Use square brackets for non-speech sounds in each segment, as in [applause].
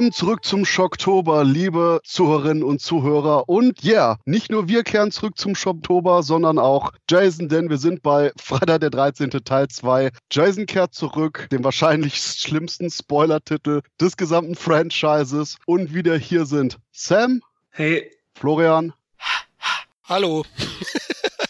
Willkommen zurück zum Schocktober, liebe Zuhörerinnen und Zuhörer. Und ja, yeah, nicht nur wir kehren zurück zum Schocktober, sondern auch Jason, denn wir sind bei Freitag der 13. Teil 2. Jason kehrt zurück, dem wahrscheinlich schlimmsten Spoiler-Titel des gesamten Franchises. Und wieder hier sind Sam. Hey. Florian. Hallo.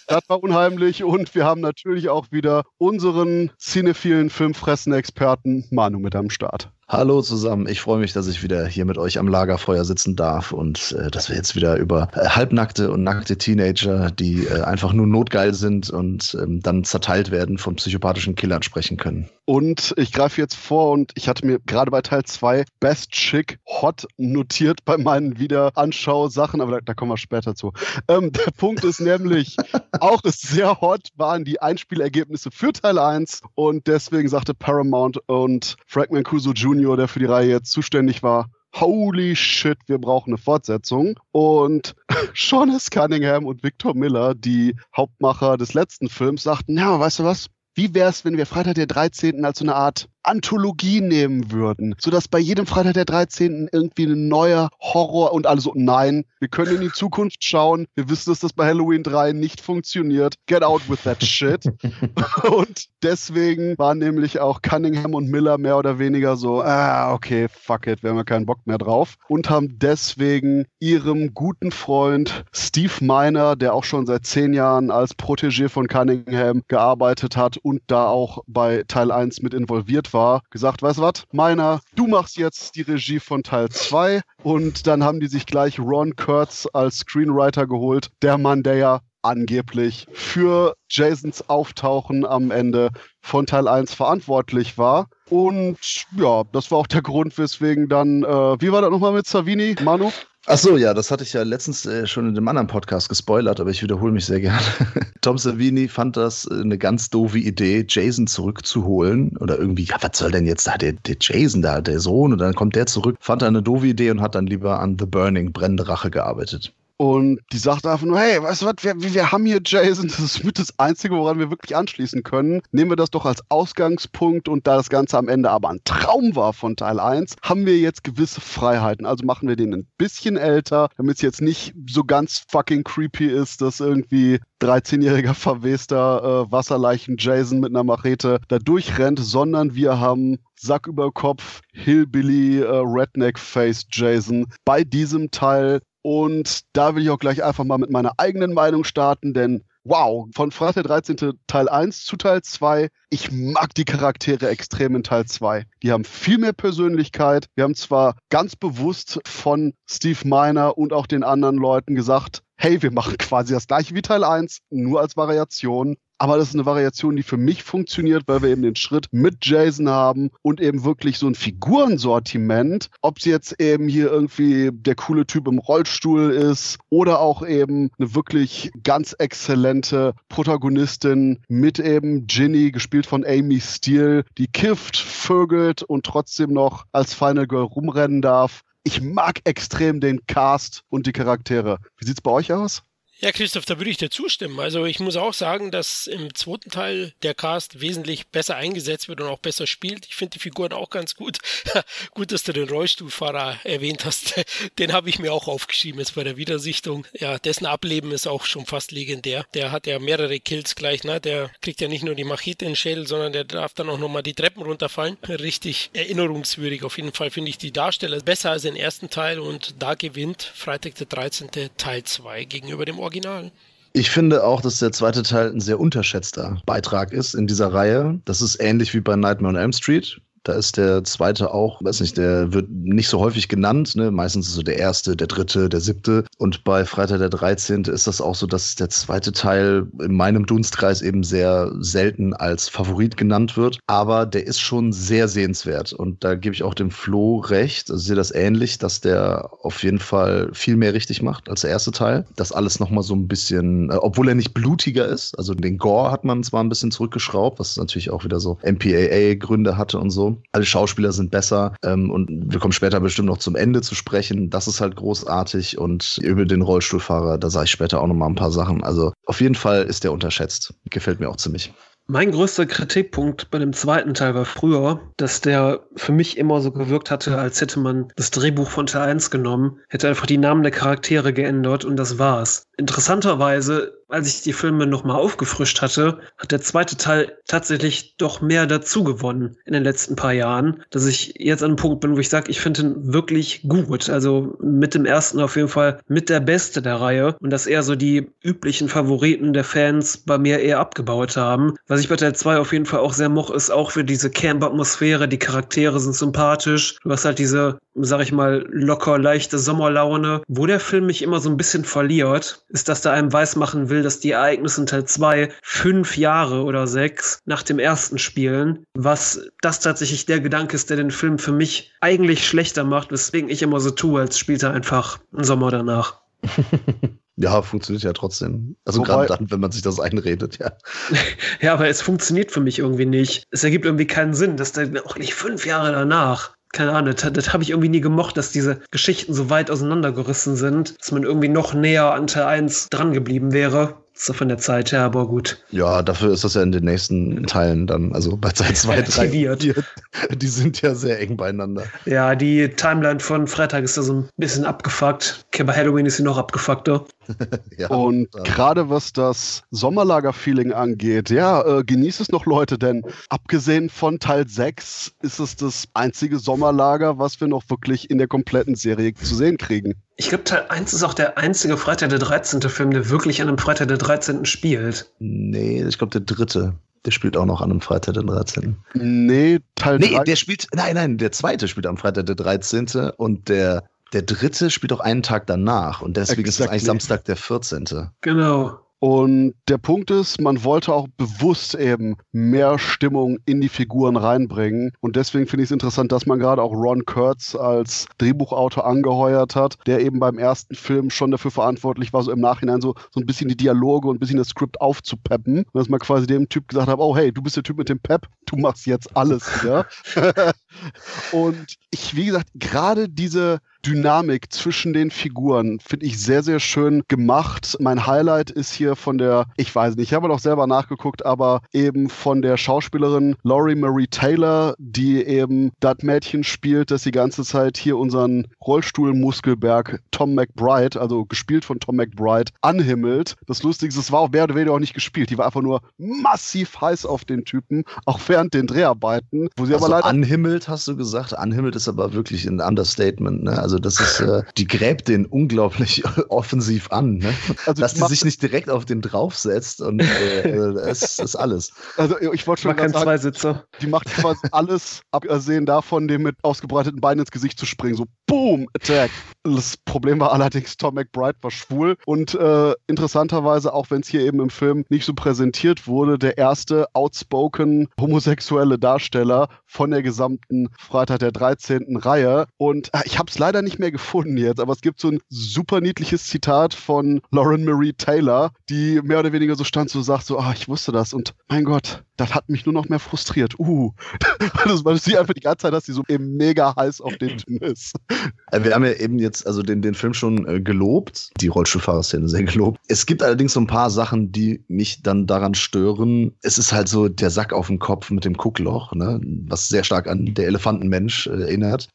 Das war unheimlich und wir haben natürlich auch wieder unseren cinephilen Filmfressen-Experten Manu mit am Start. Hallo zusammen, ich freue mich, dass ich wieder hier mit euch am Lagerfeuer sitzen darf und äh, dass wir jetzt wieder über äh, halbnackte und nackte Teenager, die äh, einfach nur notgeil sind und ähm, dann zerteilt werden von psychopathischen Killern sprechen können. Und ich greife jetzt vor und ich hatte mir gerade bei Teil 2 Best Chick Hot notiert bei meinen Wiederanschau-Sachen, aber da, da, kommen wir später zu. Ähm, der [laughs] Punkt ist nämlich, auch sehr hot waren die Einspielergebnisse für Teil 1 und deswegen sagte Paramount und Frank Mancuso Jr., Junior, der für die Reihe jetzt zuständig war, holy shit, wir brauchen eine Fortsetzung. Und [laughs] Sean S. Cunningham und Victor Miller, die Hauptmacher des letzten Films, sagten, ja, weißt du was? Wie wäre es, wenn wir Freitag der 13. als so eine Art Anthologie nehmen würden, sodass bei jedem Freitag der 13. irgendwie ein neuer Horror und alle so, nein, wir können in die Zukunft schauen, wir wissen, dass das bei Halloween 3 nicht funktioniert. Get out with that shit. [laughs] und deswegen waren nämlich auch Cunningham und Miller mehr oder weniger so, ah, okay, fuck it, wir haben ja keinen Bock mehr drauf und haben deswegen ihrem guten Freund Steve Miner, der auch schon seit zehn Jahren als Protégé von Cunningham gearbeitet hat und da auch bei Teil 1 mit involviert war, gesagt, weißt du was, meiner, du machst jetzt die Regie von Teil 2 und dann haben die sich gleich Ron Kurtz als Screenwriter geholt, der Mann, der ja angeblich für Jasons Auftauchen am Ende von Teil 1 verantwortlich war. Und ja, das war auch der Grund, weswegen dann, äh, wie war das nochmal mit Savini, Manu? Ach so, ja, das hatte ich ja letztens äh, schon in dem anderen Podcast gespoilert, aber ich wiederhole mich sehr gerne. [laughs] Tom Savini fand das äh, eine ganz doofe Idee, Jason zurückzuholen oder irgendwie, ja, was soll denn jetzt da der, der Jason da, der Sohn und dann kommt der zurück. Fand er eine doofe Idee und hat dann lieber an The Burning, brennende Rache gearbeitet. Und die sagt einfach nur, hey, weißt du was, wir, wir haben hier Jason, das ist mit das Einzige, woran wir wirklich anschließen können. Nehmen wir das doch als Ausgangspunkt und da das Ganze am Ende aber ein Traum war von Teil 1, haben wir jetzt gewisse Freiheiten. Also machen wir den ein bisschen älter, damit es jetzt nicht so ganz fucking creepy ist, dass irgendwie 13-jähriger verwester äh, Wasserleichen Jason mit einer Machete da durchrennt, sondern wir haben Sack über Kopf, Hillbilly, äh, Redneck Face Jason bei diesem Teil und da will ich auch gleich einfach mal mit meiner eigenen Meinung starten, denn wow, von Freitag der 13. Teil 1 zu Teil 2, ich mag die Charaktere extrem in Teil 2. Die haben viel mehr Persönlichkeit. Wir haben zwar ganz bewusst von Steve Miner und auch den anderen Leuten gesagt, hey, wir machen quasi das gleiche wie Teil 1, nur als Variation. Aber das ist eine Variation, die für mich funktioniert, weil wir eben den Schritt mit Jason haben und eben wirklich so ein Figurensortiment, ob sie jetzt eben hier irgendwie der coole Typ im Rollstuhl ist oder auch eben eine wirklich ganz exzellente Protagonistin mit eben Ginny, gespielt von Amy Steele, die kifft, vögelt und trotzdem noch als Final Girl rumrennen darf. Ich mag extrem den Cast und die Charaktere. Wie sieht's bei euch aus? Ja, Christoph, da würde ich dir zustimmen. Also ich muss auch sagen, dass im zweiten Teil der Cast wesentlich besser eingesetzt wird und auch besser spielt. Ich finde die Figuren auch ganz gut. [laughs] gut, dass du den Rollstuhlfahrer erwähnt hast. [laughs] den habe ich mir auch aufgeschrieben jetzt bei der Wiedersichtung. Ja, dessen Ableben ist auch schon fast legendär. Der hat ja mehrere Kills gleich, ne? Der kriegt ja nicht nur die Machete in den Schädel, sondern der darf dann auch nochmal die Treppen runterfallen. [laughs] Richtig erinnerungswürdig. Auf jeden Fall finde ich die Darsteller besser als den ersten Teil und da gewinnt Freitag der 13. Teil 2 gegenüber dem Original. Original. Ich finde auch, dass der zweite Teil ein sehr unterschätzter Beitrag ist in dieser Reihe. Das ist ähnlich wie bei Nightmare on Elm Street. Da ist der zweite auch, weiß nicht, der wird nicht so häufig genannt. Ne? Meistens ist so der erste, der dritte, der siebte. Und bei Freitag der 13. ist das auch so, dass der zweite Teil in meinem Dunstkreis eben sehr selten als Favorit genannt wird. Aber der ist schon sehr sehenswert. Und da gebe ich auch dem Flo recht. Also sehe das ähnlich, dass der auf jeden Fall viel mehr richtig macht als der erste Teil. Das alles nochmal so ein bisschen, äh, obwohl er nicht blutiger ist. Also den Gore hat man zwar ein bisschen zurückgeschraubt, was natürlich auch wieder so MPAA-Gründe hatte und so. Alle Schauspieler sind besser ähm, und wir kommen später bestimmt noch zum Ende zu sprechen. Das ist halt großartig und über den Rollstuhlfahrer, da sage ich später auch noch mal ein paar Sachen. Also auf jeden Fall ist der unterschätzt. Gefällt mir auch ziemlich. Mein größter Kritikpunkt bei dem zweiten Teil war früher, dass der für mich immer so gewirkt hatte, als hätte man das Drehbuch von Teil 1 genommen, hätte einfach die Namen der Charaktere geändert und das war's. Interessanterweise als ich die Filme nochmal aufgefrischt hatte, hat der zweite Teil tatsächlich doch mehr dazu gewonnen in den letzten paar Jahren, dass ich jetzt an einem Punkt bin, wo ich sage, ich finde ihn wirklich gut. Also mit dem ersten auf jeden Fall mit der Beste der Reihe und dass eher so die üblichen Favoriten der Fans bei mir eher abgebaut haben. Was ich bei Teil 2 auf jeden Fall auch sehr moch, ist auch für diese Camp-Atmosphäre. Die Charaktere sind sympathisch. Du hast halt diese, sag ich mal, locker leichte Sommerlaune. Wo der Film mich immer so ein bisschen verliert, ist, dass der einem weismachen will, dass die Ereignisse in Teil 2 fünf Jahre oder sechs nach dem ersten spielen, was das tatsächlich der Gedanke ist, der den Film für mich eigentlich schlechter macht, weswegen ich immer so tue, als spielt er einfach einen Sommer danach. [laughs] Ja, funktioniert ja trotzdem. Also gerade dann, wenn man sich das einredet, ja. [laughs] ja, aber es funktioniert für mich irgendwie nicht. Es ergibt irgendwie keinen Sinn, dass der auch nicht fünf Jahre danach keine Ahnung, das, das habe ich irgendwie nie gemocht, dass diese Geschichten so weit auseinandergerissen sind, dass man irgendwie noch näher an Teil 1 dran geblieben wäre. So von der Zeit her, aber gut. Ja, dafür ist das ja in den nächsten Teilen dann, also bei Teil 2, 3, die, die sind ja sehr eng beieinander. Ja, die Timeline von Freitag ist da so ein bisschen abgefuckt. Okay, bei Halloween ist sie noch abgefuckter. [laughs] ja, und gerade was das Sommerlager-Feeling angeht, ja, äh, genießt es noch, Leute, denn abgesehen von Teil 6 ist es das einzige Sommerlager, was wir noch wirklich in der kompletten Serie zu sehen kriegen. Ich glaube, Teil 1 ist auch der einzige Freitag der 13. Film, der wirklich an einem Freitag der 13. spielt. Nee, ich glaube, der dritte. Der spielt auch noch an einem Freitag der 13. Nee, Teil Nee, der spielt, nein, nein, der zweite spielt am Freitag der 13. und der, der dritte spielt auch einen Tag danach und deswegen exactly. ist es eigentlich Samstag der 14. Genau. Und der Punkt ist, man wollte auch bewusst eben mehr Stimmung in die Figuren reinbringen. Und deswegen finde ich es interessant, dass man gerade auch Ron Kurtz als Drehbuchautor angeheuert hat, der eben beim ersten Film schon dafür verantwortlich war, so im Nachhinein so, so ein bisschen die Dialoge und ein bisschen das Skript aufzupeppen. Und dass man quasi dem Typ gesagt hat, oh hey, du bist der Typ mit dem Pep, du machst jetzt alles wieder. [laughs] und ich, wie gesagt, gerade diese Dynamik zwischen den Figuren finde ich sehr, sehr schön gemacht. Mein Highlight ist hier von der, ich weiß nicht, ich habe noch selber nachgeguckt, aber eben von der Schauspielerin Laurie Marie Taylor, die eben das Mädchen spielt, das die ganze Zeit hier unseren Rollstuhlmuskelberg Tom McBride, also gespielt von Tom McBride, anhimmelt. Das Lustige ist, es war auch mehr oder weniger auch nicht gespielt. Die war einfach nur massiv heiß auf den Typen, auch während den Dreharbeiten, wo sie also aber leider. Anhimmelt, hast du gesagt? Anhimmelt ist aber wirklich ein Understatement, ne? Also das ist, äh, die gräbt den unglaublich [laughs] offensiv an, ne? Also Dass die sich nicht direkt auf den draufsetzt und äh, das ist alles. Also ich wollte schon mal zwei Sitze. Die macht quasi alles, abgesehen davon, dem mit ausgebreiteten Beinen ins Gesicht zu springen. So Boom, Attack. Das Problem war allerdings, Tom McBride war schwul und äh, interessanterweise, auch wenn es hier eben im Film nicht so präsentiert wurde, der erste outspoken homosexuelle Darsteller von der gesamten Freitag der 13. Reihe. Und äh, ich habe es leider nicht mehr gefunden jetzt, aber es gibt so ein super niedliches Zitat von Lauren Marie Taylor, die mehr oder weniger so stand, so sagt so, ah, ich wusste das und mein Gott, das hat mich nur noch mehr frustriert. Uh, [laughs] das, weil sie einfach die ganze Zeit, dass sie so mega heiß auf den Typen ist. Äh, wir haben ja eben jetzt also den, den Film schon äh, gelobt, die Rollstuhlfahrerszene sehr gelobt. Es gibt allerdings so ein paar Sachen, die mich dann daran stören. Es ist halt so der Sack auf dem Kopf mit dem Kuckloch, ne? was sehr stark an der Elefantenmensch äh, erinnert.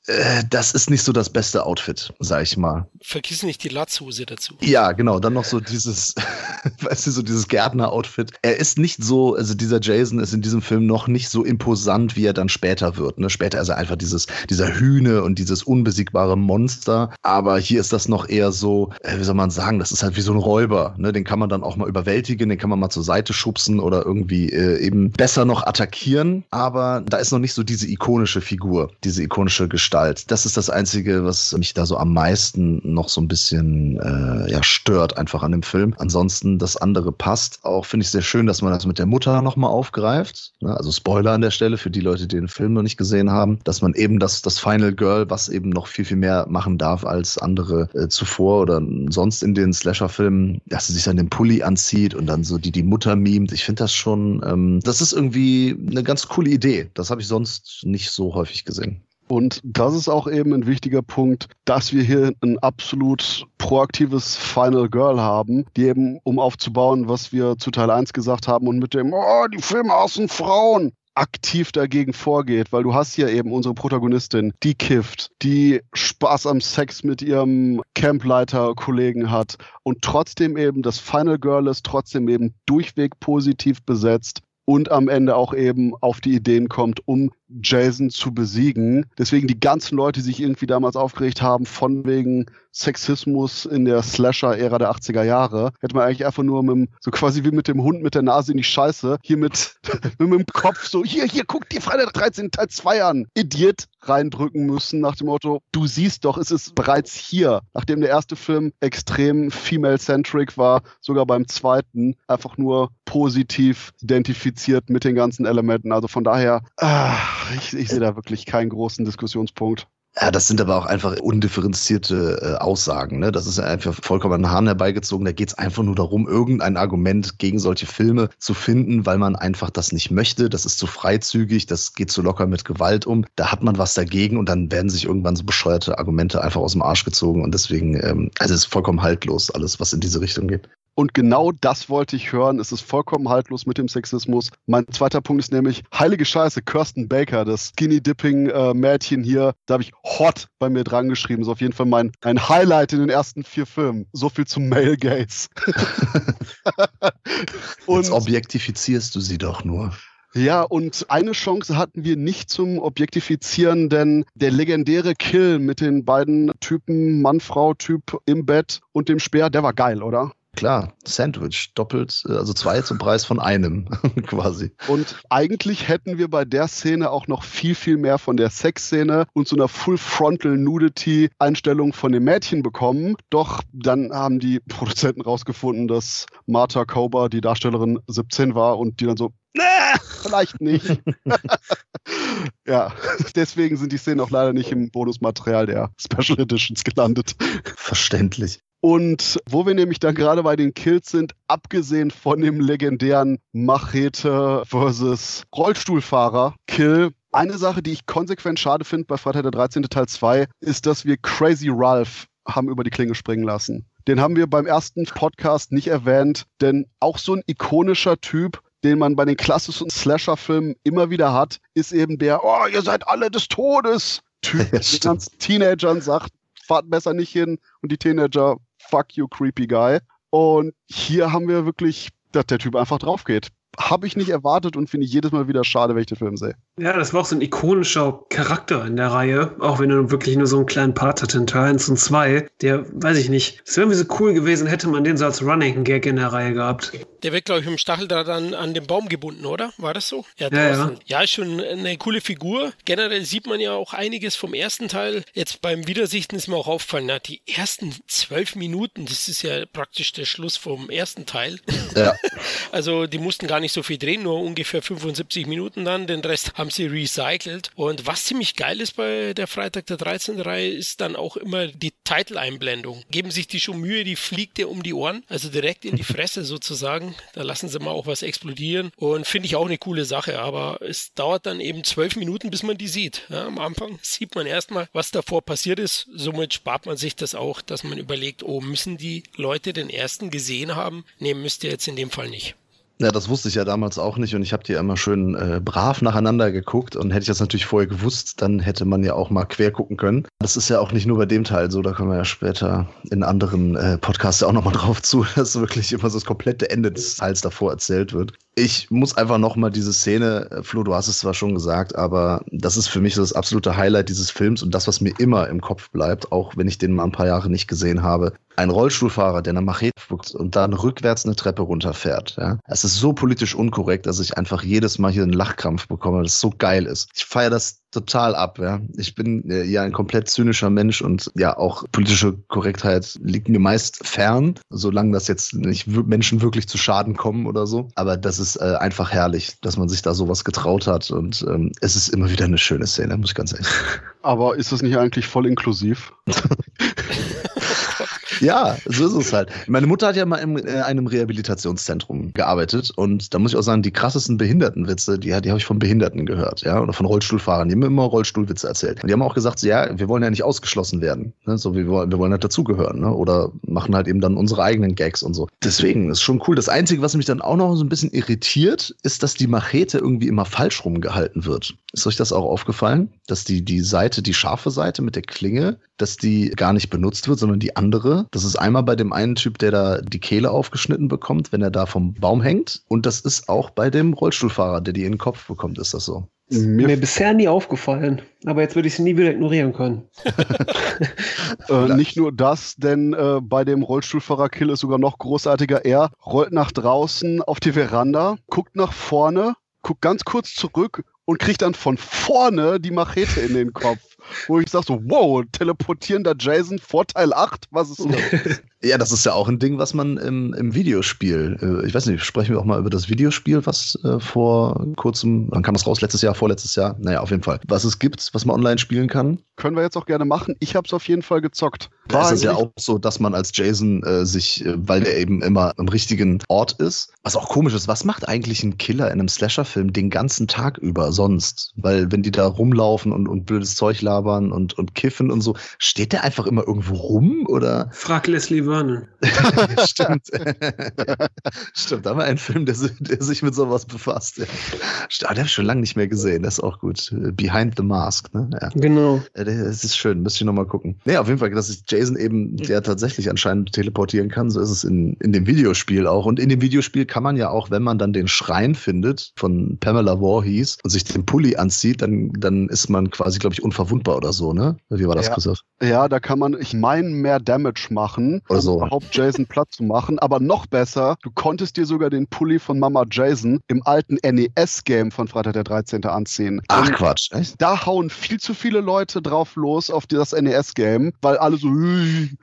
Das ist nicht so das beste Outfit, sag ich mal. Vergiss nicht die Latzhose dazu. Ja, genau. Dann noch so dieses, [laughs] weißt du, so dieses Gärtner-Outfit. Er ist nicht so, also dieser Jason ist in diesem Film noch nicht so imposant, wie er dann später wird. Ne? Später ist er einfach dieses, dieser Hühne und dieses unbesiegbare Monster. Aber hier ist das noch eher so, äh, wie soll man sagen, das ist halt wie so ein Räuber. Ne? Den kann man dann auch mal überwältigen, den kann man mal zur Seite schubsen oder irgendwie äh, eben besser noch attackieren. Aber da ist noch nicht so diese ikonische Figur, diese ikonische Gestalt. Das ist das Einzige, was mich da so am meisten noch so ein bisschen äh, ja, stört, einfach an dem Film. Ansonsten, das andere passt. Auch finde ich sehr schön, dass man das mit der Mutter nochmal aufgreift. Ne? Also Spoiler an der Stelle für die Leute, die den Film noch nicht gesehen haben, dass man eben das, das Final Girl, was eben noch viel, viel mehr machen darf als andere äh, zuvor oder sonst in den Slasher-Filmen, dass sie sich dann den Pulli anzieht und dann so die, die Mutter mimt. Ich finde das schon, ähm, das ist irgendwie eine ganz coole Idee. Das habe ich sonst nicht so häufig gesehen. Und das ist auch eben ein wichtiger Punkt, dass wir hier ein absolut proaktives Final Girl haben, die eben, um aufzubauen, was wir zu Teil 1 gesagt haben und mit dem, oh, die Filme hassen Frauen, aktiv dagegen vorgeht, weil du hast hier eben unsere Protagonistin, die kifft, die Spaß am Sex mit ihrem Campleiter-Kollegen hat und trotzdem eben das Final Girl ist, trotzdem eben durchweg positiv besetzt und am Ende auch eben auf die Ideen kommt, um Jason zu besiegen. Deswegen die ganzen Leute, die sich irgendwie damals aufgeregt haben, von wegen Sexismus in der Slasher-Ära der 80er Jahre, hätte man eigentlich einfach nur mit dem, so quasi wie mit dem Hund mit der Nase in die Scheiße, hier mit, [laughs] mit dem Kopf so, hier, hier, guck dir Freitag 13 Teil 2 an. Idiot reindrücken müssen nach dem Motto, du siehst doch, es ist bereits hier. Nachdem der erste Film extrem female-centric war, sogar beim zweiten einfach nur positiv identifiziert mit den ganzen Elementen. Also von daher, ah, ich, ich sehe da wirklich keinen großen Diskussionspunkt. Ja, das sind aber auch einfach undifferenzierte äh, Aussagen. Ne? Das ist einfach vollkommen an den Haaren herbeigezogen. Da geht es einfach nur darum, irgendein Argument gegen solche Filme zu finden, weil man einfach das nicht möchte. Das ist zu freizügig, das geht zu locker mit Gewalt um. Da hat man was dagegen und dann werden sich irgendwann so bescheuerte Argumente einfach aus dem Arsch gezogen. Und deswegen, ähm, also es ist vollkommen haltlos, alles, was in diese Richtung geht. Und genau das wollte ich hören. Es ist vollkommen haltlos mit dem Sexismus. Mein zweiter Punkt ist nämlich, heilige Scheiße, Kirsten Baker, das Skinny-Dipping-Mädchen hier, da habe ich Hot bei mir dran geschrieben. So auf jeden Fall mein ein Highlight in den ersten vier Filmen. So viel zum Male Gaze. [laughs] Jetzt objektifizierst du sie doch nur. Ja, und eine Chance hatten wir nicht zum Objektifizieren, denn der legendäre Kill mit den beiden Typen, Mann-Frau-Typ im Bett und dem Speer, der war geil, oder? Klar, Sandwich, doppelt, äh, also zwei zum Preis von einem [laughs] quasi. Und eigentlich hätten wir bei der Szene auch noch viel, viel mehr von der Sexszene und so einer Full-Frontal-Nudity-Einstellung von dem Mädchen bekommen. Doch dann haben die Produzenten rausgefunden, dass Martha Kober, die Darstellerin, 17 war und die dann so, nee, vielleicht nicht. [laughs] [laughs] ja, deswegen sind die Szenen auch leider nicht im Bonusmaterial der Special Editions gelandet. Verständlich. Und wo wir nämlich dann gerade bei den Kills sind, abgesehen von dem legendären Machete versus Rollstuhlfahrer Kill, eine Sache, die ich konsequent schade finde bei Freitag der 13. Teil 2, ist, dass wir Crazy Ralph haben über die Klinge springen lassen. Den haben wir beim ersten Podcast nicht erwähnt, denn auch so ein ikonischer Typ, den man bei den klassischen Slasher-Filmen immer wieder hat, ist eben der, oh, ihr seid alle des Todes. [laughs] Typ, der ganzen Teenagern sagt, fahrt besser nicht hin und die Teenager fuck you, creepy guy. Und hier haben wir wirklich, dass der Typ einfach drauf geht. Habe ich nicht erwartet und finde ich jedes Mal wieder schade, wenn ich den Film sehe. Ja, das war auch so ein ikonischer Charakter in der Reihe, auch wenn er wirklich nur so einen kleinen Part hatte in Teil 1 und 2. Der, weiß ich nicht, es wäre irgendwie so cool gewesen, hätte man den so als Running Gag in der Reihe gehabt. Der wird, glaube ich, mit dem Stacheldraht an, an den Baum gebunden, oder? War das so? Ja, ja, ja. ja, ist schon eine coole Figur. Generell sieht man ja auch einiges vom ersten Teil. Jetzt beim Wiedersichten ist mir auch aufgefallen, na, die ersten zwölf Minuten, das ist ja praktisch der Schluss vom ersten Teil. Ja. [laughs] also die mussten gar nicht so viel drehen, nur ungefähr 75 Minuten dann. Den Rest haben haben sie recycelt. Und was ziemlich geil ist bei der Freitag der 13. Reihe, ist dann auch immer die Title-Einblendung. Geben sich die schon Mühe, die fliegt dir um die Ohren, also direkt in die [laughs] Fresse sozusagen. Da lassen sie mal auch was explodieren. Und finde ich auch eine coole Sache. Aber es dauert dann eben zwölf Minuten, bis man die sieht. Ja, am Anfang sieht man erstmal, was davor passiert ist. Somit spart man sich das auch, dass man überlegt, oh, müssen die Leute den ersten gesehen haben? Nee, müsst ihr jetzt in dem Fall nicht. Ja, das wusste ich ja damals auch nicht und ich habe die immer schön äh, brav nacheinander geguckt und hätte ich das natürlich vorher gewusst, dann hätte man ja auch mal quer gucken können. Das ist ja auch nicht nur bei dem Teil so, da kommen wir ja später in anderen äh, Podcasts auch nochmal drauf zu, [laughs] dass wirklich immer so das komplette Ende des Teils davor erzählt wird. Ich muss einfach nochmal diese Szene, äh, Flo, du hast es zwar schon gesagt, aber das ist für mich das absolute Highlight dieses Films und das, was mir immer im Kopf bleibt, auch wenn ich den mal ein paar Jahre nicht gesehen habe, ein Rollstuhlfahrer, der eine Machete spuckt und dann rückwärts eine Treppe runterfährt. Ja? Es ist so politisch unkorrekt, dass ich einfach jedes Mal hier einen Lachkrampf bekomme, das so geil ist. Ich feiere das total ab. Ja? Ich bin äh, ja ein komplett zynischer Mensch und ja, auch politische Korrektheit liegt mir meist fern, solange das jetzt nicht Menschen wirklich zu Schaden kommen oder so. Aber das ist äh, einfach herrlich, dass man sich da sowas getraut hat und ähm, es ist immer wieder eine schöne Szene, muss ich ganz ehrlich sagen. Aber ist das nicht eigentlich voll inklusiv? [laughs] Ja, so ist es halt. Meine Mutter hat ja mal in äh, einem Rehabilitationszentrum gearbeitet und da muss ich auch sagen, die krassesten Behindertenwitze, die, die habe ich von Behinderten gehört, ja, oder von Rollstuhlfahrern, die haben immer Rollstuhlwitze erzählt. Und die haben auch gesagt, so, ja, wir wollen ja nicht ausgeschlossen werden, ne? so wir wollen, wir wollen halt dazugehören, ne? oder machen halt eben dann unsere eigenen Gags und so. Deswegen ist schon cool. Das Einzige, was mich dann auch noch so ein bisschen irritiert, ist, dass die Machete irgendwie immer falsch rumgehalten wird. Ist euch das auch aufgefallen, dass die die Seite, die scharfe Seite mit der Klinge, dass die gar nicht benutzt wird, sondern die andere. Das ist einmal bei dem einen Typ, der da die Kehle aufgeschnitten bekommt, wenn er da vom Baum hängt. Und das ist auch bei dem Rollstuhlfahrer, der die in den Kopf bekommt, ist das so. Mir, Mir bisher nie aufgefallen, aber jetzt würde ich sie nie wieder ignorieren können. [laughs] [laughs] äh, nicht nur das, denn äh, bei dem Rollstuhlfahrer Kill ist sogar noch großartiger. Er rollt nach draußen auf die Veranda, guckt nach vorne, guckt ganz kurz zurück und kriegt dann von vorne die Machete in den Kopf. Wo ich sage so, wow, teleportierender Jason, Vorteil 8, was ist das? [laughs] ja, das ist ja auch ein Ding, was man im, im Videospiel, äh, ich weiß nicht, sprechen wir auch mal über das Videospiel, was äh, vor kurzem, wann kam das raus? Letztes Jahr, vorletztes Jahr? Naja, auf jeden Fall. Was es gibt, was man online spielen kann. Können wir jetzt auch gerne machen. Ich habe es auf jeden Fall gezockt. War es ist ja auch so, dass man als Jason äh, sich, äh, weil der eben immer am richtigen Ort ist, was auch komisch ist, was macht eigentlich ein Killer in einem Slasher-Film den ganzen Tag über sonst? Weil wenn die da rumlaufen und, und blödes Zeug labern und, und kiffen und so, steht der einfach immer irgendwo rum oder? Frag Leslie Vernon. [laughs] Stimmt. [laughs] Stimmt, da haben wir einen Film, der, der sich mit sowas befasst. Ja. Ah, den habe ich schon lange nicht mehr gesehen, das ist auch gut. Behind the Mask, ne? Ja. Genau. Das ist schön, müsste ich nochmal gucken. Nee, auf jeden Fall, dass ist Jason eben, der tatsächlich anscheinend teleportieren kann, so ist es in, in dem Videospiel auch. Und in dem Videospiel kann man ja auch, wenn man dann den Schrein findet von Pamela Voorhees und sich den Pulli anzieht, dann, dann ist man quasi, glaube ich, unverwundbar oder so, ne? Wie war das, ja. Christoph? Ja, da kann man, ich meine, mehr Damage machen, oder so. um überhaupt Jason platt zu machen. Aber noch besser, du konntest dir sogar den Pulli von Mama Jason im alten NES-Game von Freitag der 13. anziehen. Ach und Quatsch, echt? Da hauen viel zu viele Leute drauf los auf das NES-Game, weil alle so,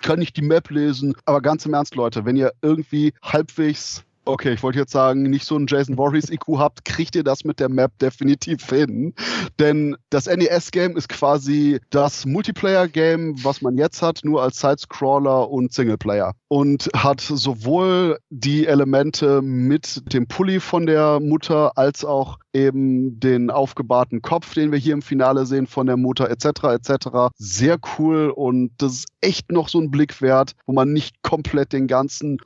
kann ich die Map lesen? Aber ganz im Ernst, Leute, wenn ihr irgendwie halbwegs Okay, ich wollte jetzt sagen, nicht so ein Jason Voorhees IQ habt, kriegt ihr das mit der Map definitiv hin. Denn das NES-Game ist quasi das Multiplayer-Game, was man jetzt hat, nur als Sidescroller und Singleplayer. Und hat sowohl die Elemente mit dem Pulli von der Mutter als auch eben den aufgebahrten Kopf, den wir hier im Finale sehen von der Mutter etc. etc. Sehr cool und das ist echt noch so ein Blick wert, wo man nicht komplett den ganzen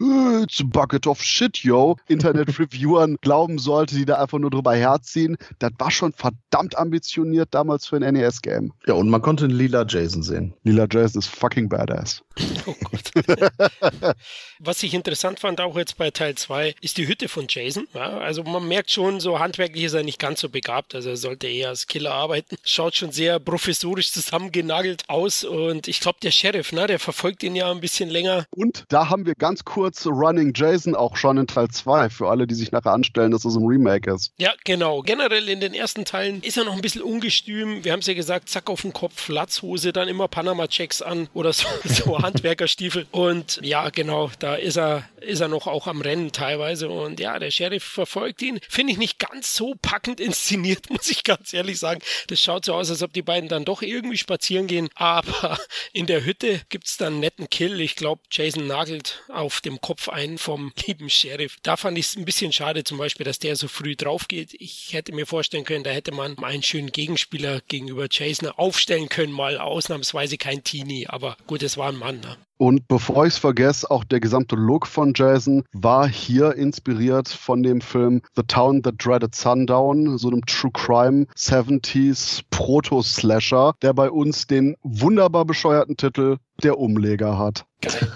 It's a bucket of shit, yo Internet-Reviewern [laughs] glauben sollte, die da einfach nur drüber herziehen. Das war schon verdammt ambitioniert damals für ein NES-Game. Ja, und man konnte einen lila Jason sehen. Lila Jason ist fucking badass. Oh Gott. [laughs] Was ich interessant fand, auch jetzt bei Teil 2, ist die Hütte von Jason. Ja, also man merkt schon, so handwerklich ist er nicht ganz so begabt. Also er sollte eher als Killer arbeiten. Schaut schon sehr professorisch zusammengenagelt aus. Und ich glaube, der Sheriff, ne, der verfolgt ihn ja ein bisschen länger. Und da haben wir ganz kurz Running Jason auch schon in Teil 2, für alle, die sich nachher anstellen, dass es ein Remake ist. Ja, genau. Generell in den ersten Teilen ist er noch ein bisschen ungestüm. Wir haben es ja gesagt, zack auf den Kopf, Latzhose, dann immer Panama-Checks an oder so, [laughs] so Handwerkerstiefel. Und ja, genau, da ist er, ist er noch auch am Rennen teilweise. Und ja, der Sheriff verfolgt ihn. Finde ich nicht ganz so packend inszeniert, [laughs] muss ich ganz ehrlich sagen. Das schaut so aus, als ob die beiden dann doch irgendwie spazieren gehen. Aber in der Hütte gibt es dann einen netten Kill. Ich glaube, Jason nagelt auf dem Kopf ein vom lieben Sheriff. Da fand ich es ein bisschen schade, zum Beispiel, dass der so früh drauf geht. Ich hätte mir vorstellen können, da hätte man einen schönen Gegenspieler gegenüber Jason aufstellen können, mal ausnahmsweise kein Teenie. Aber gut, es war ein Mann. Ne? Und bevor ich es vergesse, auch der gesamte Look von Jason war hier inspiriert von dem Film The Town That Dreaded Sundown, so einem True Crime 70s Proto-Slasher, der bei uns den wunderbar bescheuerten Titel Der Umleger hat. Geil.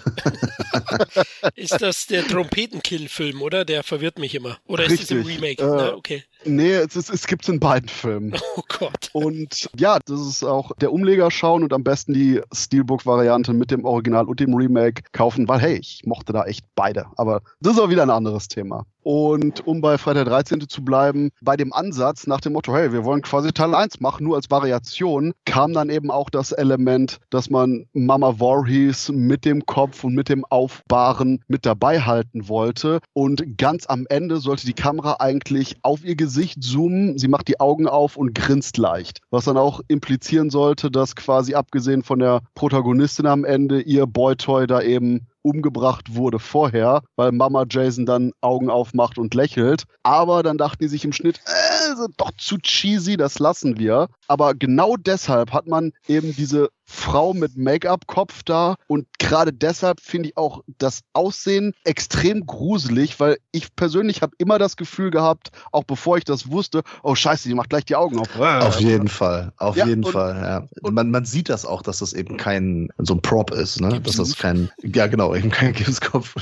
ist das der Trompetenkill-Film, oder? Der verwirrt mich immer. Oder ist Richtig. das im Remake? Äh, Na, okay. Nee, es, ist, es gibt es in beiden Filmen. [laughs] Oh Gott. Und ja, das ist auch der Umleger schauen und am besten die Steelbook-Variante mit dem Original und dem Remake kaufen, weil hey, ich mochte da echt beide. Aber das ist auch wieder ein anderes Thema. Und um bei Freitag 13. zu bleiben, bei dem Ansatz nach dem Motto, hey, wir wollen quasi Teil 1 machen, nur als Variation, kam dann eben auch das Element, dass man Mama Voorhees mit dem Kopf und mit dem Aufbahren mit dabei halten wollte. Und ganz am Ende sollte die Kamera eigentlich auf ihr Gesicht zoomen. Sie macht die Augen auf und grinst leicht. Was dann auch implizieren sollte, dass quasi abgesehen von der Protagonistin am Ende ihr Boytoy da eben umgebracht wurde vorher, weil Mama Jason dann Augen aufmacht und lächelt. Aber dann dachten die sich im Schnitt, äh, doch zu cheesy, das lassen wir. Aber genau deshalb hat man eben diese Frau mit Make-up-Kopf da. Und gerade deshalb finde ich auch das Aussehen extrem gruselig, weil ich persönlich habe immer das Gefühl gehabt, auch bevor ich das wusste, oh scheiße, die macht gleich die Augen auf. Auf jeden Fall, auf ja, jeden und, Fall, ja. Man, man sieht das auch, dass das eben kein, so ein Prop ist, ne? Dass das kein, ja genau, eben kein [laughs] Gipskopf,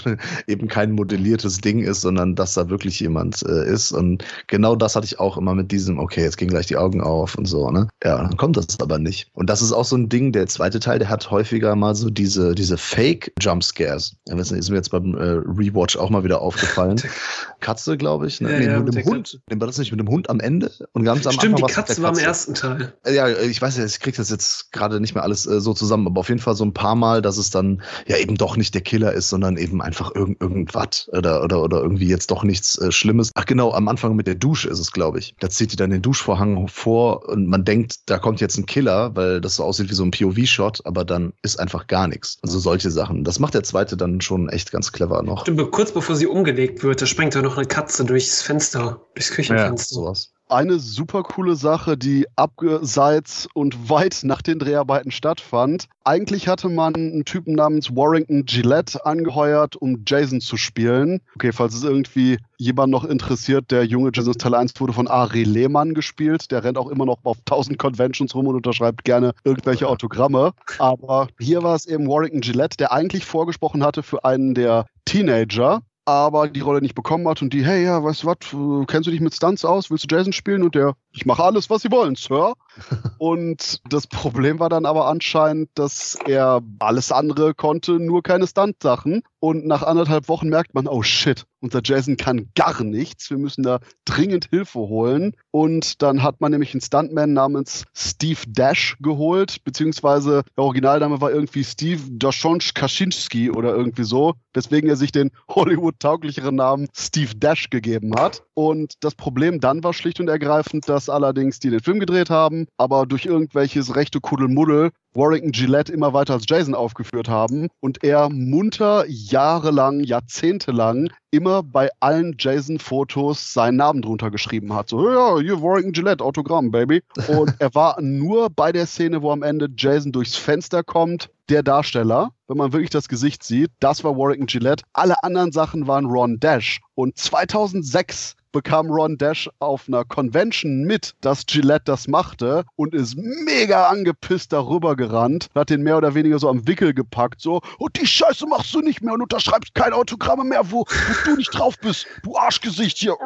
eben kein modelliertes Ding ist, sondern dass da wirklich jemand äh, ist. Und genau das hatte ich auch immer mit diesem, okay, jetzt gehen gleich die Augen auf und so, ne? Ja, dann kommt das aber nicht. Und das ist auch so ein Ding, der zweite Teil, der hat häufiger mal so diese, diese Fake-Jumpscares. Das ist mir jetzt beim äh, Rewatch auch mal wieder aufgefallen. [laughs] Katze, glaube ich. Ne? Ja, nee, ja, mit dem Hund. War das nicht mit dem Hund am Ende? Und ganz am Stimmt, Anfang die Katze, Katze war im ersten Teil. Ja, ich weiß ja, ich kriege das jetzt gerade nicht mehr alles äh, so zusammen, aber auf jeden Fall so ein paar Mal, dass es dann ja eben doch nicht der Killer ist, sondern eben einfach irgend, irgendwas oder, oder, oder irgendwie jetzt doch nichts äh, Schlimmes. Ach genau, am Anfang mit der Dusche ist es, glaube ich. Da zieht die dann den Duschvorhang vor und man denkt, da kommt jetzt ein Killer, weil das so aussieht wie so ein POV-Shot, aber dann ist einfach gar nichts. Also solche Sachen. Das macht der zweite dann schon echt ganz clever noch. Stimmt, kurz bevor sie umgelegt wird, da springt da noch eine Katze durchs Fenster, durchs Küchenfenster. Ja, sowas eine super coole Sache, die abseits und weit nach den Dreharbeiten stattfand. Eigentlich hatte man einen Typen namens Warrington Gillette angeheuert, um Jason zu spielen. Okay, falls es irgendwie jemand noch interessiert, der junge Jason Teil 1 wurde von Ari Lehmann gespielt. Der rennt auch immer noch auf 1000 Conventions rum und unterschreibt gerne irgendwelche Autogramme. Aber hier war es eben Warrington Gillette, der eigentlich vorgesprochen hatte für einen der Teenager aber die Rolle nicht bekommen hat und die, hey, ja, weißt du was, kennst du dich mit Stunts aus? Willst du Jason spielen? Und der, ich mache alles, was Sie wollen, Sir. [laughs] und das Problem war dann aber anscheinend, dass er alles andere konnte, nur keine Stunt-Sachen. Und nach anderthalb Wochen merkt man, oh shit, unser Jason kann gar nichts. Wir müssen da dringend Hilfe holen. Und dann hat man nämlich einen Stuntman namens Steve Dash geholt, beziehungsweise der Originalname war irgendwie Steve Dashonch Kaczynski oder irgendwie so, weswegen er sich den Hollywood-tauglicheren Namen Steve Dash gegeben hat. Und das Problem dann war schlicht und ergreifend, dass allerdings die den Film gedreht haben, aber durch irgendwelches rechte Kuddelmuddel Warrington Gillette immer weiter als Jason aufgeführt haben und er munter jahrelang, jahrzehntelang immer bei allen Jason-Fotos seinen Namen drunter geschrieben hat. So, ja, hier Warrington Gillette, Autogramm, Baby. Und er war nur bei der Szene, wo am Ende Jason durchs Fenster kommt, der Darsteller, wenn man wirklich das Gesicht sieht, das war Warrington Gillette. Alle anderen Sachen waren Ron Dash. Und 2006 bekam Ron Dash auf einer Convention mit, dass Gillette das machte und ist mega angepisst darüber gerannt, hat den mehr oder weniger so am Wickel gepackt, so, und die Scheiße machst du nicht mehr und unterschreibst keine Autogramme mehr, wo, wo du nicht drauf bist, du Arschgesicht hier.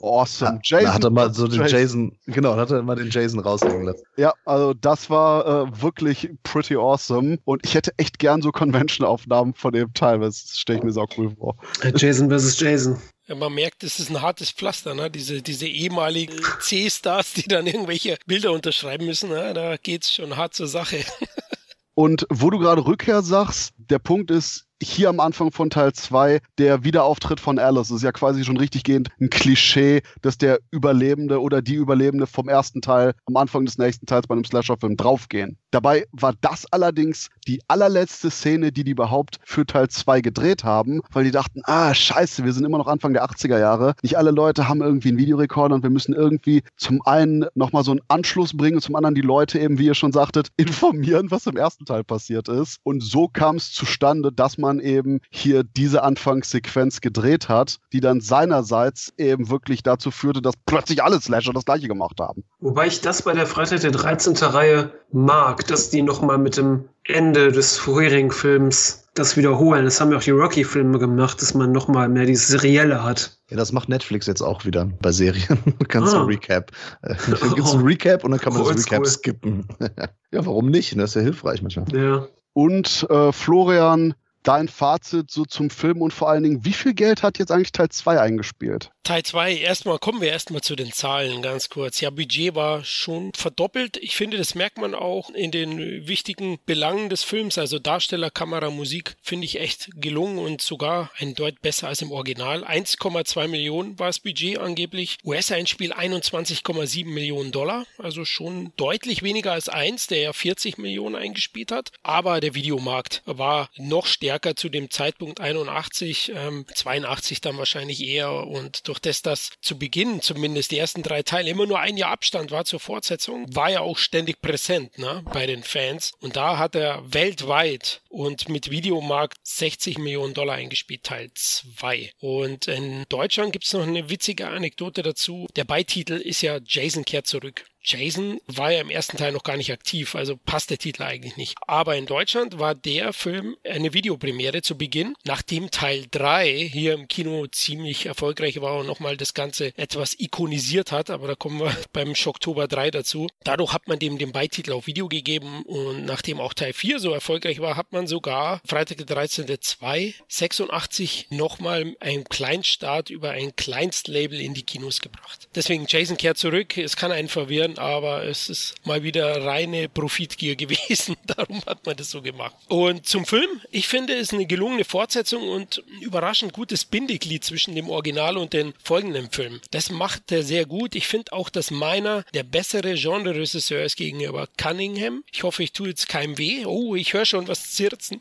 Awesome. Jason. Da hat er mal so den Jason, Jason genau, da hat er mal den Jason raushängen lassen. Ja, also das war äh, wirklich pretty awesome. Und ich hätte echt gern so Convention-Aufnahmen von dem Teil, das stelle ich mir so cool vor. Jason versus Jason. Ja, man merkt, es ist ein hartes Pflaster, ne? Diese, diese ehemaligen C-Stars, die dann irgendwelche Bilder unterschreiben müssen, ne? da geht's schon hart zur Sache. [laughs] Und wo du gerade Rückkehr sagst, der Punkt ist, hier am Anfang von Teil 2 der Wiederauftritt von Alice. Das ist ja quasi schon richtig gehend ein Klischee, dass der Überlebende oder die Überlebende vom ersten Teil am Anfang des nächsten Teils bei einem Slasher-Film draufgehen. Dabei war das allerdings die allerletzte Szene, die die überhaupt für Teil 2 gedreht haben, weil die dachten, ah, scheiße, wir sind immer noch Anfang der 80er Jahre. Nicht alle Leute haben irgendwie einen Videorekorder und wir müssen irgendwie zum einen nochmal so einen Anschluss bringen und zum anderen die Leute eben, wie ihr schon sagtet, [laughs] informieren, was im ersten Teil passiert ist. Und so kam es zustande, dass man man eben hier diese Anfangssequenz gedreht hat, die dann seinerseits eben wirklich dazu führte, dass plötzlich alle Slasher das gleiche gemacht haben. Wobei ich das bei der Freitag der 13. Reihe mag, dass die nochmal mit dem Ende des vorherigen Films das wiederholen. Das haben ja auch die Rocky-Filme gemacht, dass man nochmal mehr dieses Serielle hat. Ja, das macht Netflix jetzt auch wieder bei Serien. [laughs] du kannst ah. ein Recap. Äh, dann gibt es ein Recap und dann kann man oh, das Recap cool. skippen. [laughs] ja, warum nicht? Das ist ja hilfreich manchmal. Ja. Und äh, Florian, dein Fazit so zum Film und vor allen Dingen, wie viel Geld hat jetzt eigentlich Teil 2 eingespielt? Teil 2, erstmal kommen wir erstmal zu den Zahlen ganz kurz. Ja, Budget war schon verdoppelt. Ich finde, das merkt man auch in den wichtigen Belangen des Films. Also Darsteller, Kamera, Musik finde ich echt gelungen und sogar ein Deut besser als im Original. 1,2 Millionen war das Budget angeblich. US-Einspiel 21,7 Millionen Dollar. Also schon deutlich weniger als 1, der ja 40 Millionen eingespielt hat. Aber der Videomarkt war noch stärker stärker zu dem Zeitpunkt 81, ähm, 82 dann wahrscheinlich eher und durch das, dass zu Beginn zumindest die ersten drei Teile immer nur ein Jahr Abstand war zur Fortsetzung, war er auch ständig präsent ne, bei den Fans und da hat er weltweit und mit Videomarkt 60 Millionen Dollar eingespielt, Teil 2. Und in Deutschland gibt es noch eine witzige Anekdote dazu. Der Beititel ist ja Jason kehrt zurück. Jason war ja im ersten Teil noch gar nicht aktiv, also passt der Titel eigentlich nicht. Aber in Deutschland war der Film eine Videopremiere zu Beginn, nachdem Teil 3 hier im Kino ziemlich erfolgreich war und nochmal das Ganze etwas ikonisiert hat, aber da kommen wir [laughs] beim Schocktober 3 dazu. Dadurch hat man dem den Beititel auf Video gegeben und nachdem auch Teil 4 so erfolgreich war, hat man sogar Freitag der 13. 2 86 nochmal einen Kleinstart über ein Kleinstlabel in die Kinos gebracht. Deswegen Jason kehrt zurück, es kann einen verwirren, aber es ist mal wieder reine Profitgier [laughs] gewesen. Darum hat man das so gemacht. Und zum Film, ich finde es eine gelungene Fortsetzung und ein überraschend gutes Bindeglied zwischen dem Original und den folgenden Filmen. Das macht er sehr gut. Ich finde auch, dass meiner der bessere Genre-Regisseur ist gegenüber Cunningham. Ich hoffe, ich tue jetzt keinem weh. Oh, ich höre schon was zirzen.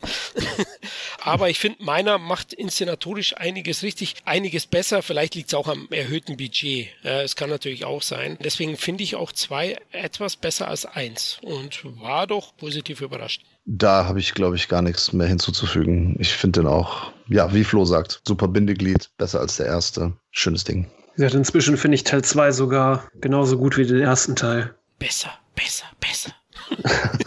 [laughs] aber ich finde, meiner macht inszenatorisch einiges richtig, einiges besser. Vielleicht liegt es auch am erhöhten Budget. Es kann natürlich auch sein. Deswegen finde ich auch zwei etwas besser als eins und war doch positiv überrascht. Da habe ich, glaube ich, gar nichts mehr hinzuzufügen. Ich finde den auch, ja, wie Flo sagt, super Bindeglied, besser als der erste. Schönes Ding. Ja, inzwischen finde ich Teil 2 sogar genauso gut wie den ersten Teil. Besser, besser, besser. [laughs]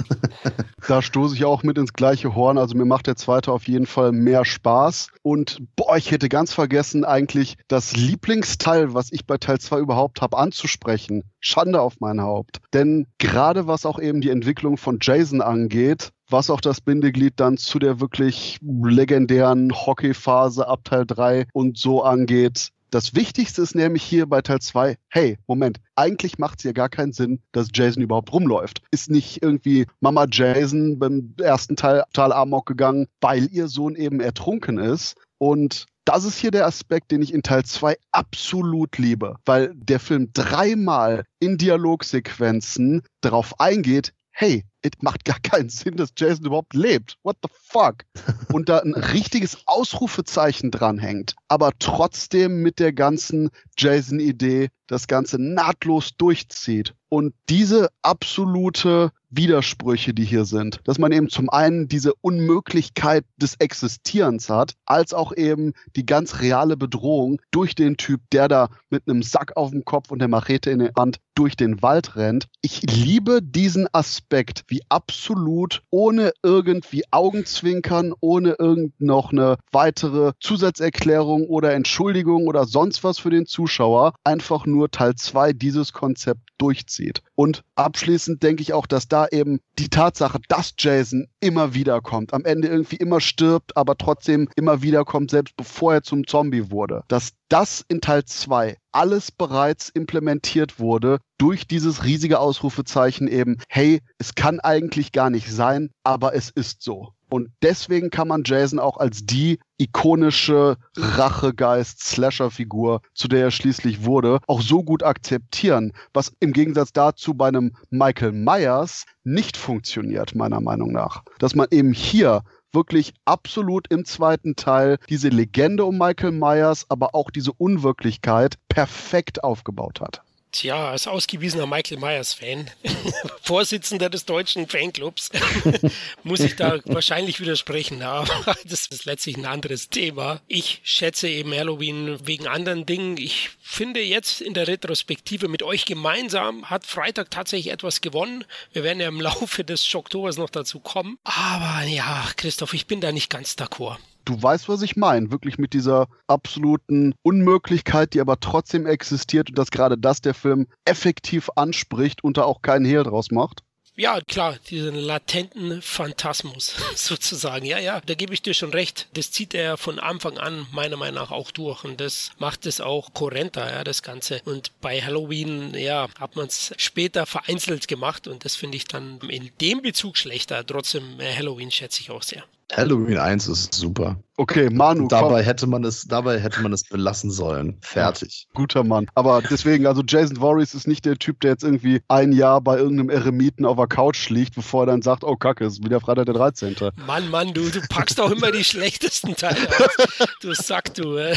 da stoße ich auch mit ins gleiche Horn. Also mir macht der zweite auf jeden Fall mehr Spaß. Und boah, ich hätte ganz vergessen, eigentlich das Lieblingsteil, was ich bei Teil 2 überhaupt habe, anzusprechen. Schande auf mein Haupt. Denn gerade was auch eben die Entwicklung von Jason angeht, was auch das Bindeglied dann zu der wirklich legendären Hockeyphase ab Teil 3 und so angeht, das Wichtigste ist nämlich hier bei Teil 2, hey, Moment, eigentlich macht es ja gar keinen Sinn, dass Jason überhaupt rumläuft. Ist nicht irgendwie Mama Jason beim ersten Teil total amok gegangen, weil ihr Sohn eben ertrunken ist. Und das ist hier der Aspekt, den ich in Teil 2 absolut liebe, weil der Film dreimal in Dialogsequenzen darauf eingeht, hey, es macht gar keinen Sinn, dass Jason überhaupt lebt. What the fuck? [laughs] Und da ein richtiges Ausrufezeichen dranhängt, aber trotzdem mit der ganzen Jason-Idee das Ganze nahtlos durchzieht. Und diese absolute Widersprüche, die hier sind, dass man eben zum einen diese Unmöglichkeit des Existierens hat, als auch eben die ganz reale Bedrohung durch den Typ, der da mit einem Sack auf dem Kopf und der Machete in der Hand durch den Wald rennt. Ich liebe diesen Aspekt, wie absolut ohne irgendwie Augenzwinkern, ohne irgend noch eine weitere Zusatzerklärung oder Entschuldigung oder sonst was für den Zuschauer einfach nur Teil 2 dieses Konzept durchzieht. Und abschließend denke ich auch, dass da eben die Tatsache, dass Jason immer wieder kommt, am Ende irgendwie immer stirbt, aber trotzdem immer wieder kommt, selbst bevor er zum Zombie wurde, dass das in Teil 2 alles bereits implementiert wurde durch dieses riesige Ausrufezeichen eben, hey, es kann eigentlich gar nicht sein, aber es ist so. Und deswegen kann man Jason auch als die ikonische Rachegeist-Slasher-Figur, zu der er schließlich wurde, auch so gut akzeptieren, was im Gegensatz dazu bei einem Michael Myers nicht funktioniert, meiner Meinung nach. Dass man eben hier wirklich absolut im zweiten Teil diese Legende um Michael Myers, aber auch diese Unwirklichkeit perfekt aufgebaut hat. Tja, als ausgewiesener Michael Myers-Fan, [laughs] Vorsitzender des deutschen Fanclubs, [laughs] muss ich da wahrscheinlich widersprechen, aber [laughs] das ist letztlich ein anderes Thema. Ich schätze eben Halloween wegen anderen Dingen. Ich finde jetzt in der Retrospektive mit euch gemeinsam hat Freitag tatsächlich etwas gewonnen. Wir werden ja im Laufe des Schocktobers noch dazu kommen. Aber ja, Christoph, ich bin da nicht ganz d'accord du weißt, was ich meine. Wirklich mit dieser absoluten Unmöglichkeit, die aber trotzdem existiert und dass gerade das der Film effektiv anspricht und da auch keinen Hehl draus macht. Ja, klar, diesen latenten Phantasmus [laughs] sozusagen. Ja, ja, da gebe ich dir schon recht. Das zieht er von Anfang an meiner Meinung nach auch durch und das macht es auch kohärenter, ja, das Ganze. Und bei Halloween, ja, hat man es später vereinzelt gemacht und das finde ich dann in dem Bezug schlechter. Trotzdem, äh, Halloween schätze ich auch sehr. Halloween 1 ist super. Okay, Manu. Dabei hätte man es, dabei hätte man es belassen sollen. Fertig. Ja, guter Mann. Aber deswegen, also Jason Voorhees ist nicht der Typ, der jetzt irgendwie ein Jahr bei irgendeinem Eremiten auf der Couch liegt, bevor er dann sagt, oh Kacke, ist wieder Freitag der 13. Mann, Mann, du, du packst auch immer die schlechtesten Teile auf. Du Sack, du. Äh.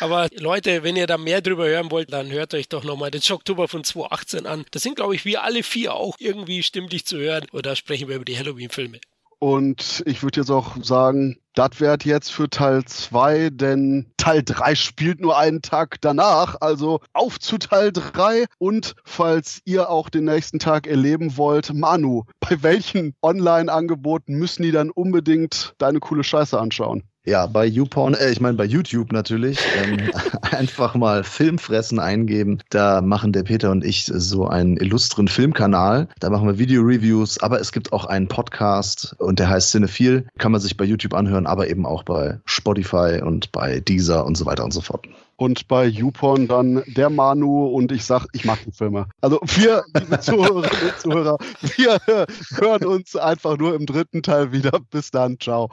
Aber Leute, wenn ihr da mehr drüber hören wollt, dann hört euch doch nochmal den Oktober von 2018 an. Das sind, glaube ich, wir alle vier auch irgendwie stimmlich zu hören. Oder sprechen wir über die Halloween-Filme. Und ich würde jetzt auch sagen, das wird jetzt für Teil 2, denn Teil 3 spielt nur einen Tag danach. Also auf zu Teil 3. Und falls ihr auch den nächsten Tag erleben wollt, Manu, bei welchen Online-Angeboten müssen die dann unbedingt deine coole Scheiße anschauen? Ja, bei YouPorn, äh, ich meine bei YouTube natürlich, ähm, [laughs] einfach mal Filmfressen eingeben. Da machen der Peter und ich so einen illustren Filmkanal. Da machen wir Video-Reviews, aber es gibt auch einen Podcast und der heißt Cinephile. Kann man sich bei YouTube anhören, aber eben auch bei Spotify und bei Deezer und so weiter und so fort und bei YouPorn dann der Manu und ich sag, ich mag die Filme. Also wir, liebe Zuhörerinnen und Zuhörer, wir hören uns einfach nur im dritten Teil wieder. Bis dann, ciao.